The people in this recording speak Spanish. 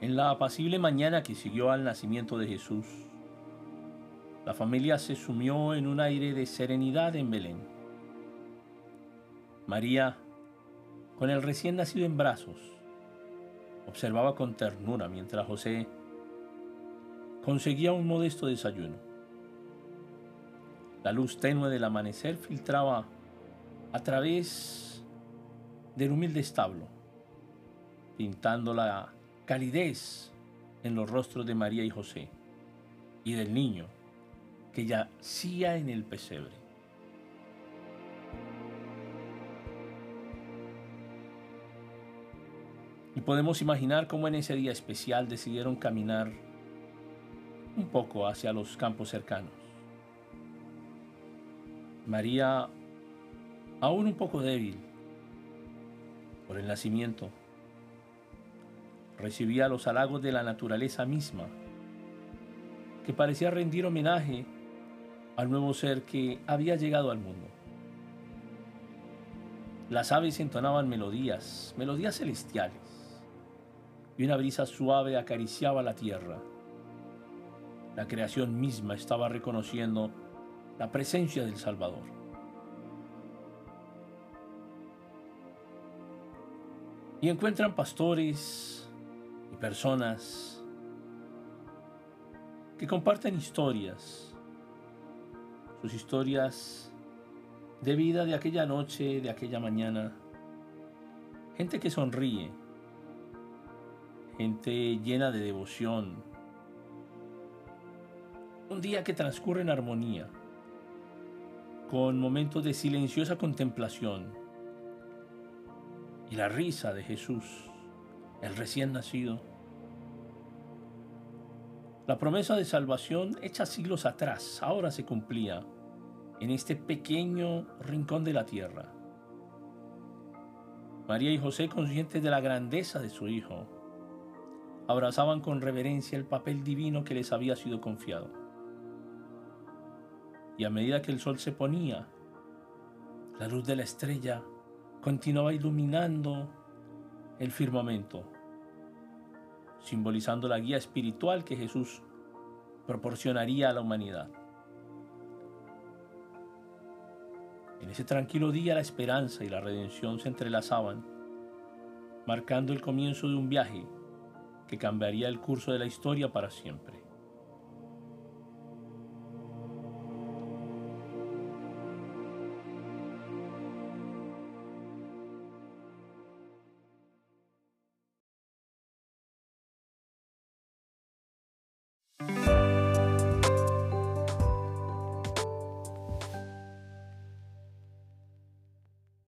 En la apacible mañana que siguió al nacimiento de Jesús, la familia se sumió en un aire de serenidad en Belén. María, con el recién nacido en brazos, observaba con ternura mientras José conseguía un modesto desayuno. La luz tenue del amanecer filtraba a través del humilde establo, pintando la calidez en los rostros de María y José y del niño que yacía en el pesebre. Y podemos imaginar cómo en ese día especial decidieron caminar un poco hacia los campos cercanos. María, aún un poco débil por el nacimiento, recibía los halagos de la naturaleza misma, que parecía rendir homenaje al nuevo ser que había llegado al mundo. Las aves entonaban melodías, melodías celestiales, y una brisa suave acariciaba la tierra. La creación misma estaba reconociendo la presencia del Salvador. Y encuentran pastores personas que comparten historias, sus historias de vida de aquella noche, de aquella mañana, gente que sonríe, gente llena de devoción, un día que transcurre en armonía, con momentos de silenciosa contemplación y la risa de Jesús, el recién nacido. La promesa de salvación hecha siglos atrás ahora se cumplía en este pequeño rincón de la tierra. María y José, conscientes de la grandeza de su Hijo, abrazaban con reverencia el papel divino que les había sido confiado y a medida que el sol se ponía, la luz de la estrella continuaba iluminando el firmamento, simbolizando la guía espiritual que Jesús proporcionaría a la humanidad. En ese tranquilo día la esperanza y la redención se entrelazaban, marcando el comienzo de un viaje que cambiaría el curso de la historia para siempre.